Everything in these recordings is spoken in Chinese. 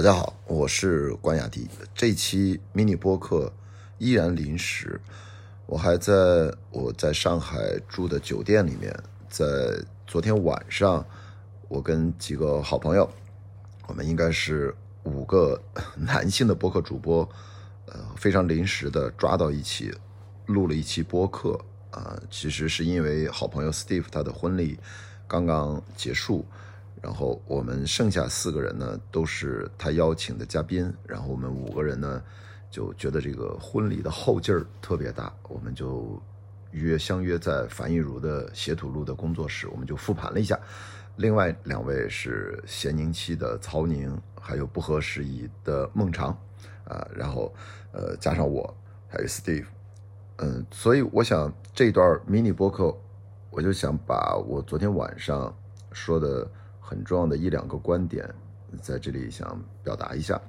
大家好，我是关雅迪。这期迷你播客依然临时，我还在我在上海住的酒店里面。在昨天晚上，我跟几个好朋友，我们应该是五个男性的播客主播，呃，非常临时的抓到一起录了一期播客。啊，其实是因为好朋友 Steve 他的婚礼刚刚结束。然后我们剩下四个人呢，都是他邀请的嘉宾。然后我们五个人呢，就觉得这个婚礼的后劲儿特别大，我们就约相约在樊玉茹的斜土路的工作室，我们就复盘了一下。另外两位是咸宁期的曹宁，还有不合时宜的孟长，啊，然后呃加上我还有 Steve，嗯，所以我想这段迷你播客，我就想把我昨天晚上说的。很重要的一两个观点，在这里想表达一下。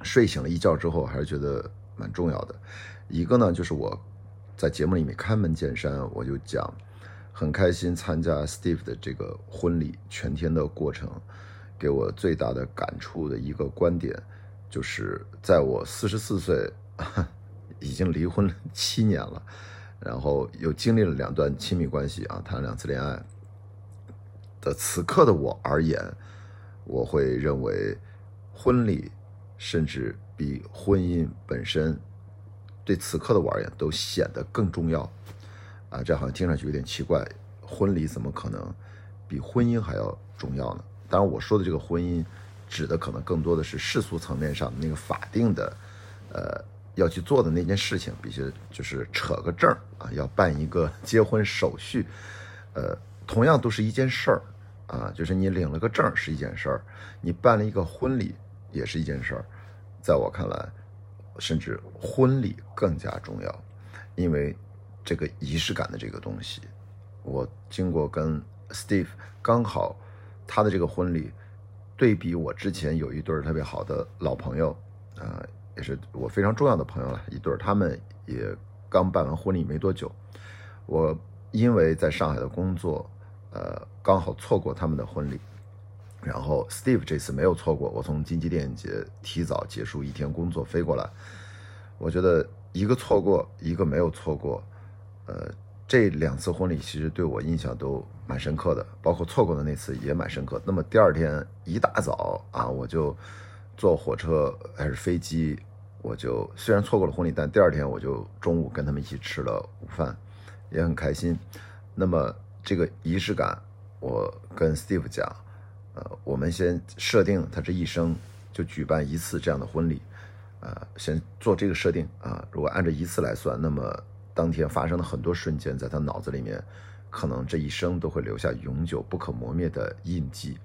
睡醒了一觉之后，还是觉得蛮重要的。一个呢，就是我在节目里面开门见山，我就讲很开心参加 Steve 的这个婚礼全天的过程，给我最大的感触的一个观点，就是在我四十四岁，已经离婚七年了，然后又经历了两段亲密关系啊，谈了两次恋爱。的此刻的我而言，我会认为婚礼甚至比婚姻本身对此刻的我而言都显得更重要啊！这好像听上去有点奇怪，婚礼怎么可能比婚姻还要重要呢？当然，我说的这个婚姻指的可能更多的是世俗层面上的那个法定的呃要去做的那件事情，必须就是扯个证啊，要办一个 结婚手续，呃，同样都是一件事儿。啊，就是你领了个证是一件事儿，你办了一个婚礼也是一件事儿，在我看来，甚至婚礼更加重要，因为这个仪式感的这个东西，我经过跟 Steve 刚好他的这个婚礼，对比我之前有一对特别好的老朋友，啊，也是我非常重要的朋友了一对，他们也刚办完婚礼没多久，我因为在上海的工作。呃，刚好错过他们的婚礼，然后 Steve 这次没有错过。我从金鸡电影节提早结束一天工作飞过来，我觉得一个错过，一个没有错过。呃，这两次婚礼其实对我印象都蛮深刻的，包括错过的那次也蛮深刻。那么第二天一大早啊，我就坐火车还是飞机，我就虽然错过了婚礼，但第二天我就中午跟他们一起吃了午饭，也很开心。那么。这个仪式感，我跟 Steve 讲，呃，我们先设定他这一生就举办一次这样的婚礼，呃，先做这个设定啊。如果按照一次来算，那么当天发生的很多瞬间，在他脑子里面，可能这一生都会留下永久不可磨灭的印记。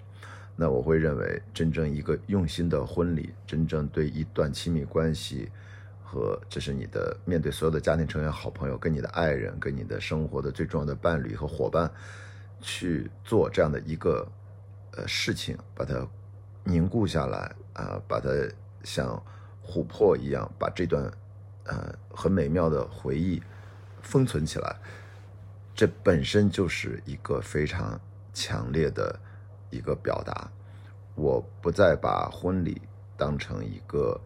那我会认为，真正一个用心的婚礼，真正对一段亲密关系。和这是你的面对所有的家庭成员、好朋友，跟你的爱人，跟你的生活的最重要的伴侣和伙伴，去做这样的一个呃事情，把它凝固下来啊，把它像琥珀一样，把这段呃很美妙的回忆封存起来，这本身就是一个非常强烈的一个表达。我不再把婚礼当成一个。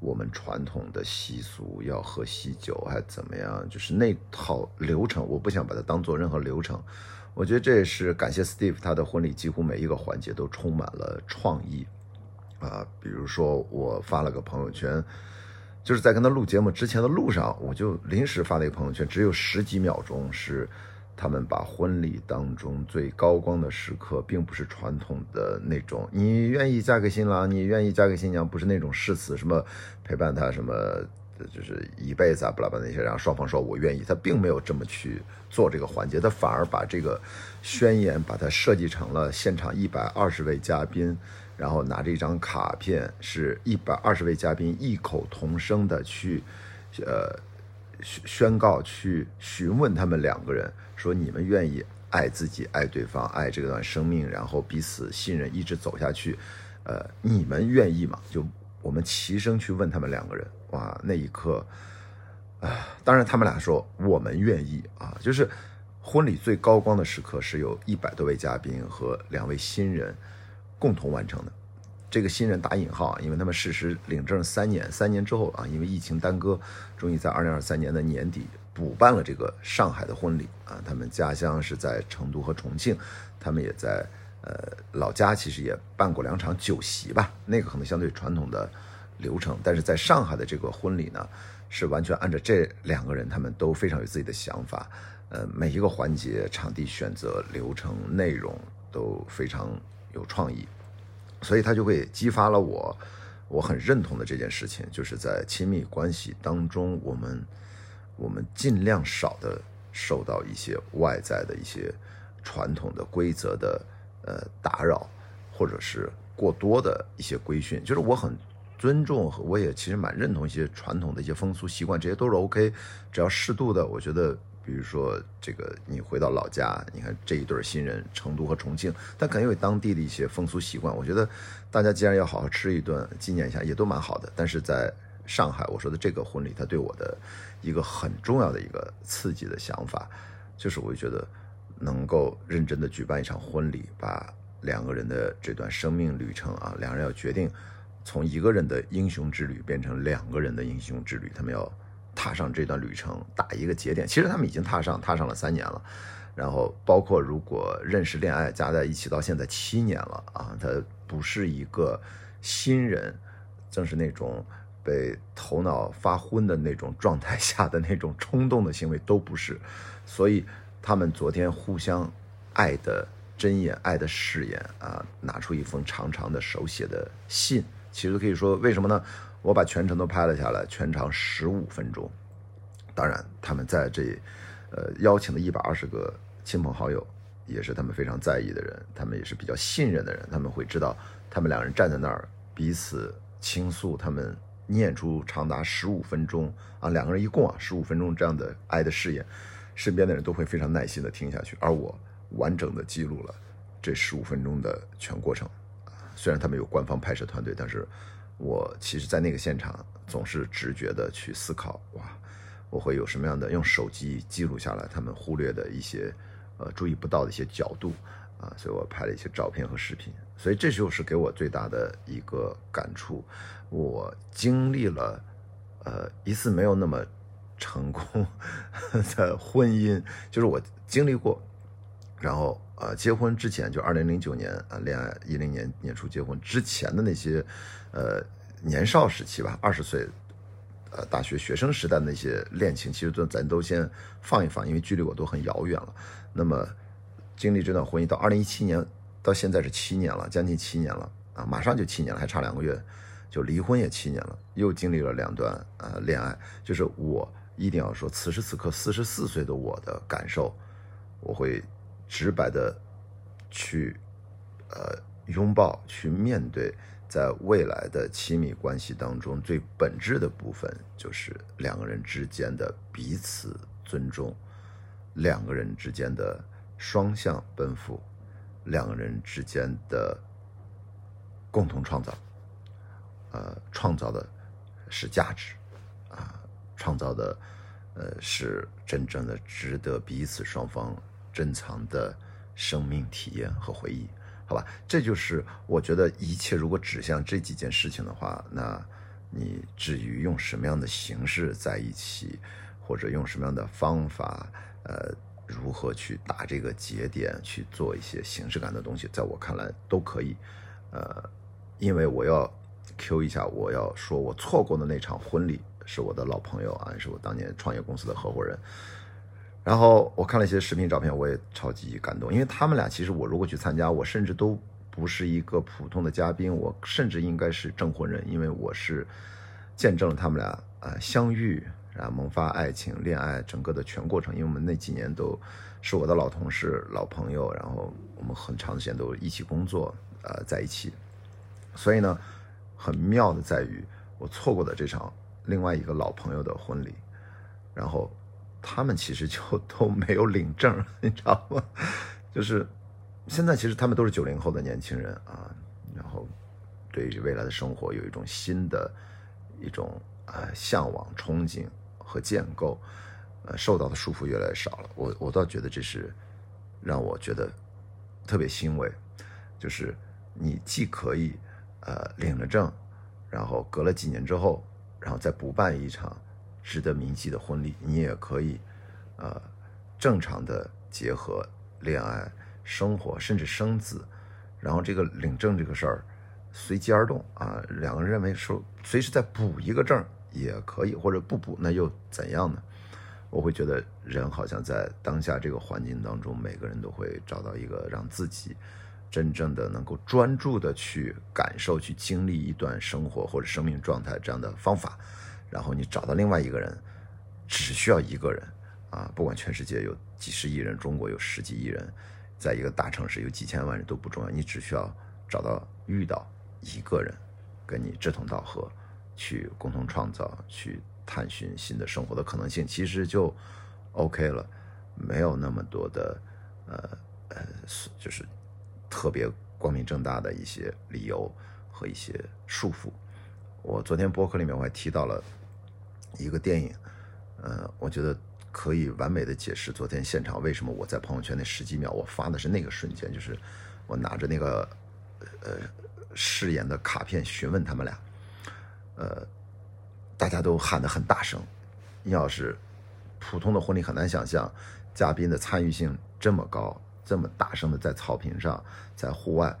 我们传统的习俗要喝喜酒还怎么样？就是那套流程，我不想把它当做任何流程。我觉得这也是感谢 Steve，他的婚礼几乎每一个环节都充满了创意啊。比如说，我发了个朋友圈，就是在跟他录节目之前的路上，我就临时发了一个朋友圈，只有十几秒钟是。他们把婚礼当中最高光的时刻，并不是传统的那种，你愿意嫁给新郎，你愿意嫁给新娘，不是那种誓词，什么陪伴他什么，就是一辈子啊，巴拉巴拉那些，然后双方说我愿意，他并没有这么去做这个环节，他反而把这个宣言把它设计成了现场一百二十位嘉宾，然后拿着一张卡片，是一百二十位嘉宾异口同声的去，呃。宣宣告去询问他们两个人，说你们愿意爱自己、爱对方、爱这段生命，然后彼此信任，一直走下去。呃，你们愿意吗？就我们齐声去问他们两个人。哇，那一刻，啊，当然他们俩说我们愿意啊。就是婚礼最高光的时刻，是有一百多位嘉宾和两位新人共同完成的。这个新人打引号，因为他们事实领证三年，三年之后啊，因为疫情耽搁，终于在二零二三年的年底补办了这个上海的婚礼啊。他们家乡是在成都和重庆，他们也在呃老家其实也办过两场酒席吧，那个可能相对传统的流程，但是在上海的这个婚礼呢，是完全按照这两个人他们都非常有自己的想法，呃，每一个环节、场地选择、流程、内容都非常有创意。所以他就会激发了我，我很认同的这件事情，就是在亲密关系当中，我们我们尽量少的受到一些外在的一些传统的规则的呃打扰，或者是过多的一些规训。就是我很尊重，我也其实蛮认同一些传统的一些风俗习惯，这些都是 OK，只要适度的，我觉得。比如说，这个你回到老家，你看这一对新人，成都和重庆，但肯定有当地的一些风俗习惯。我觉得大家既然要好好吃一顿，纪念一下，也都蛮好的。但是在上海，我说的这个婚礼，它对我的一个很重要的一个刺激的想法，就是我觉得能够认真的举办一场婚礼，把两个人的这段生命旅程啊，两人要决定从一个人的英雄之旅变成两个人的英雄之旅，他们要。踏上这段旅程，打一个节点。其实他们已经踏上，踏上了三年了。然后包括如果认识、恋爱加在一起到现在七年了啊，他不是一个新人，正是那种被头脑发昏的那种状态下的那种冲动的行为都不是。所以他们昨天互相爱的真眼、爱的誓言啊，拿出一封长长的手写的信，其实可以说为什么呢？我把全程都拍了下来，全长十五分钟。当然，他们在这，呃，邀请的一百二十个亲朋好友，也是他们非常在意的人，他们也是比较信任的人，他们会知道，他们两人站在那儿，彼此倾诉，他们念出长达十五分钟啊，两个人一共啊十五分钟这样的爱的誓言，身边的人都会非常耐心的听下去，而我完整的记录了这十五分钟的全过程。虽然他们有官方拍摄团队，但是。我其实，在那个现场，总是直觉的去思考，哇，我会有什么样的用手机记录下来他们忽略的一些，呃，注意不到的一些角度，啊，所以我拍了一些照片和视频，所以这就是给我最大的一个感触。我经历了，呃，一次没有那么成功的婚姻，就是我经历过，然后。呃，结婚之前就二零零九年啊，恋爱一零年年初结婚之前的那些，呃，年少时期吧，二十岁，呃，大学学生时代的那些恋情，其实都咱都先放一放，因为距离我都很遥远了。那么，经历这段婚姻到二零一七年，到现在是七年了，将近七年了啊，马上就七年了，还差两个月就离婚也七年了，又经历了两段呃恋爱，就是我一定要说，此时此刻四十四岁的我的感受，我会。直白的去，呃，拥抱，去面对，在未来的亲密关系当中，最本质的部分就是两个人之间的彼此尊重，两个人之间的双向奔赴，两个人之间的共同创造，呃，创造的是价值，啊，创造的，呃，是真正的值得彼此双方。珍藏的生命体验和回忆，好吧，这就是我觉得一切如果指向这几件事情的话，那你至于用什么样的形式在一起，或者用什么样的方法，呃，如何去打这个节点，去做一些形式感的东西，在我看来都可以，呃，因为我要 Q 一下，我要说我错过的那场婚礼是我的老朋友啊，是我当年创业公司的合伙人。然后我看了一些视频照片，我也超级感动，因为他们俩其实我如果去参加，我甚至都不是一个普通的嘉宾，我甚至应该是证婚人，因为我是见证了他们俩啊相遇，然后萌发爱情、恋爱整个的全过程。因为我们那几年都是我的老同事、老朋友，然后我们很长时间都一起工作，呃，在一起。所以呢，很妙的在于我错过的这场另外一个老朋友的婚礼，然后。他们其实就 都没有领证，你知道吗？就是现在，其实他们都是九零后的年轻人啊，然后对于未来的生活有一种新的一种呃向往、憧憬和建构，呃，受到的束缚越来越少了。我我倒觉得这是让我觉得特别欣慰，就是你既可以呃领了证，然后隔了几年之后，然后再补办一场值得铭记的婚礼，你也可以呃正常的结合恋爱生活，甚至生子，然后这个领证这个事儿随机而动啊，两个人认为说随时再补一个证也可以，或者不补那又怎样呢？我会觉得人好像在当下这个环境当中，每个人都会找到一个让自己真正的能够专注的去感受、去经历一段生活或者生命状态这样的方法。然后你找到另外一个人，只需要一个人啊，不管全世界有几十亿人，中国有十几亿人，在一个大城市有几千万人都不重要，你只需要找到遇到一个人，跟你志同道合，去共同创造，去。探寻新的生活的可能性，其实就 OK 了，没有那么多的呃呃，就是特别光明正大的一些理由和一些束缚。我昨天播客里面我还提到了一个电影，呃，我觉得可以完美的解释昨天现场为什么我在朋友圈那十几秒我发的是那个瞬间，就是我拿着那个呃誓言的卡片询问他们俩，呃。大家都喊得很大声，要是普通的婚礼很难想象，嘉宾的参与性这么高，这么大声的在草坪上，在户外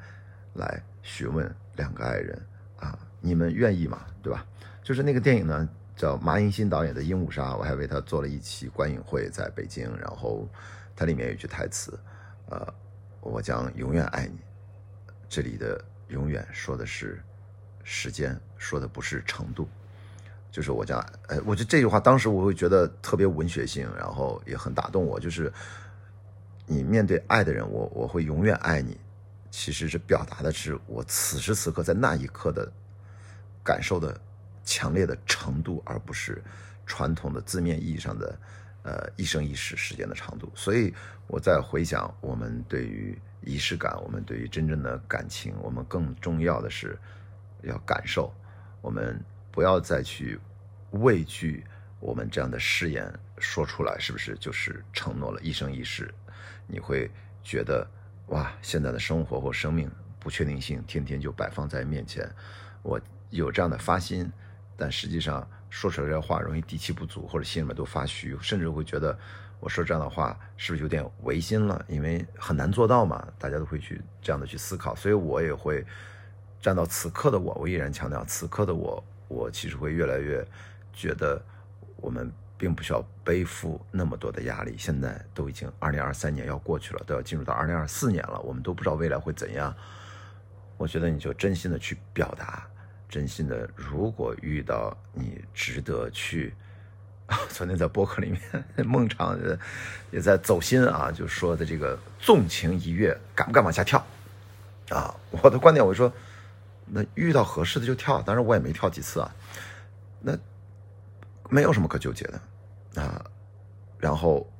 来询问两个爱人啊，你们愿意吗？对吧？就是那个电影呢，叫马英新导演的《鹦鹉杀》，我还为他做了一期观影会，在北京。然后它里面有一句台词，呃，我将永远爱你。这里的永远说的是时间，说的不是程度。就是我讲，哎，我觉得这句话当时我会觉得特别文学性，然后也很打动我。就是你面对爱的人，我我会永远爱你，其实是表达的是我此时此刻在那一刻的感受的强烈的程度，而不是传统的字面意义上的呃一生一世时间的长度。所以我在回想我们对于仪式感，我们对于真正的感情，我们更重要的是要感受我们。不要再去畏惧我们这样的誓言说出来，是不是就是承诺了一生一世？你会觉得哇，现在的生活或生命不确定性天天就摆放在面前，我有这样的发心，但实际上说出来这话容易底气不足，或者心里面都发虚，甚至会觉得我说这样的话是不是有点违心了？因为很难做到嘛，大家都会去这样的去思考，所以我也会站到此刻的我，我依然强调此刻的我。我其实会越来越觉得，我们并不需要背负那么多的压力。现在都已经二零二三年要过去了，都要进入到二零二四年了，我们都不知道未来会怎样。我觉得你就真心的去表达，真心的，如果遇到你值得去，昨天在播客里面，孟昶也在走心啊，就说的这个纵情一跃，敢不敢往下跳？啊，我的观点，我说。那遇到合适的就跳，当然我也没跳几次啊，那没有什么可纠结的啊，然后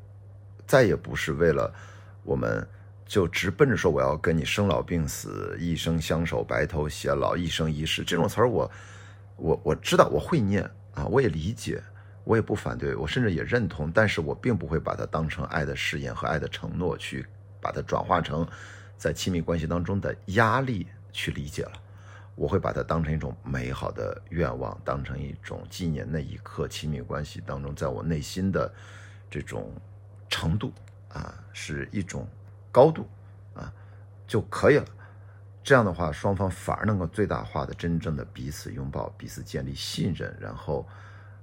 再也不是为了我们就直奔着说我要跟你生老病死、一生相守、白头偕老、一生一世这种词儿，我我我知道我会念啊，我也理解，我也不反对，我甚至也认同，但是我并不会把它当成爱的誓言和爱的承诺去把它转化成在亲密关系当中的压力去理解了。我会把它当成一种美好的愿望，当成一种纪念那一刻亲密关系当中，在我内心的这种程度啊，是一种高度啊就可以了。这样的话，双方反而能够最大化的真正的彼此拥抱，彼此建立信任。然后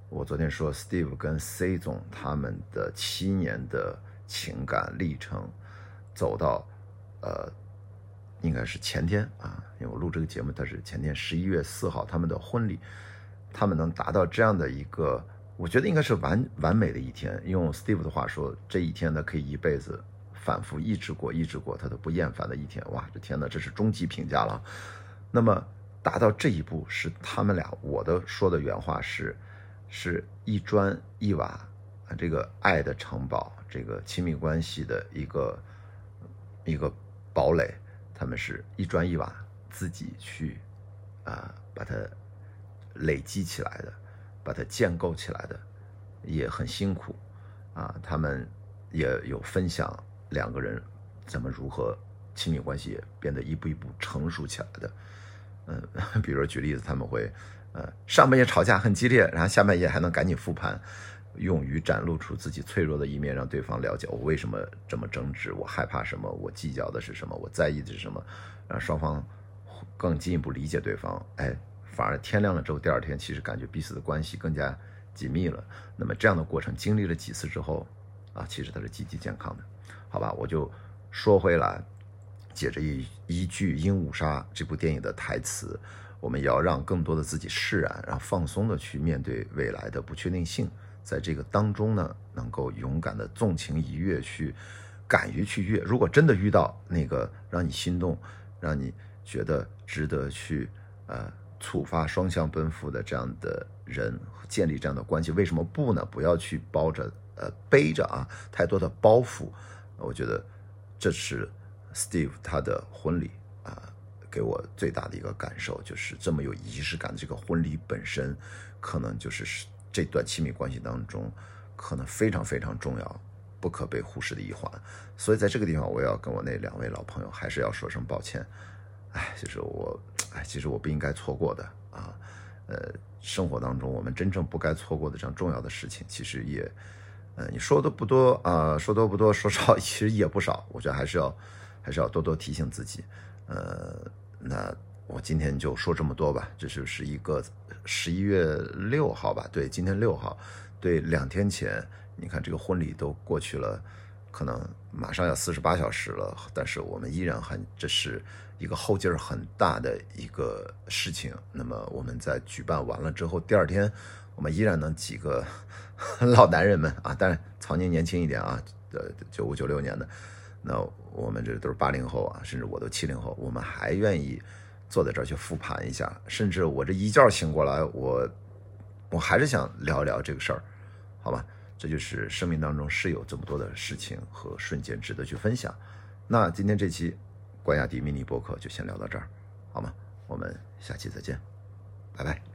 我昨天说，Steve 跟 C 总他们的七年的情感历程走到呃。应该是前天啊，因为我录这个节目，它是前天十一月四号他们的婚礼，他们能达到这样的一个，我觉得应该是完完美的一天。用 Steve 的话说，这一天呢可以一辈子反复一直过，一直过，他都不厌烦的一天。哇，这天呐，这是终极评价了。那么达到这一步是他们俩，我的说的原话是，是一砖一瓦啊，这个爱的城堡，这个亲密关系的一个一个堡垒。他们是一砖一瓦自己去啊把它累积起来的，把它建构起来的，也很辛苦啊。他们也有分享两个人怎么如何亲密关系变得一步一步成熟起来的。嗯，比如说举例子，他们会，呃，上半夜吵架很激烈，然后下半夜还能赶紧复盘，勇于展露出自己脆弱的一面，让对方了解我为什么这么争执，我害怕什么，我计较的是什么，我在意的是什么，让双方更进一步理解对方。哎，反而天亮了之后，第二天其实感觉彼此的关系更加紧密了。那么这样的过程经历了几次之后，啊，其实它是积极健康的，好吧？我就说回来。借着一一句《鹦鹉杀》这部电影的台词，我们也要让更多的自己释然，然后放松的去面对未来的不确定性，在这个当中呢，能够勇敢的纵情一跃，去敢于去跃。如果真的遇到那个让你心动、让你觉得值得去呃触发双向奔赴的这样的人，建立这样的关系，为什么不呢？不要去包着呃背着啊太多的包袱。我觉得这是。Steve 他的婚礼啊，给我最大的一个感受就是这么有仪式感的这个婚礼本身，可能就是这段亲密关系当中可能非常非常重要、不可被忽视的一环。所以在这个地方，我要跟我那两位老朋友还是要说声抱歉。哎，就是我，哎，其实我不应该错过的啊。呃，生活当中我们真正不该错过的这样重要的事情，其实也，呃，你说的不多啊，说多不多，说少其实也不少。我觉得还是要。还是要多多提醒自己，呃，那我今天就说这么多吧。这就是一个十一月六号吧？对，今天六号，对，两天前，你看这个婚礼都过去了，可能马上要四十八小时了，但是我们依然很，这是一个后劲儿很大的一个事情。那么我们在举办完了之后，第二天，我们依然能几个 老男人们啊，当然曹宁年轻一点啊，呃，九五九六年的。那我们这都是八零后啊，甚至我都七零后，我们还愿意坐在这儿去复盘一下，甚至我这一觉醒过来，我我还是想聊一聊这个事儿，好吧？这就是生命当中是有这么多的事情和瞬间值得去分享。那今天这期关雅迪迷你播客就先聊到这儿，好吗？我们下期再见，拜拜。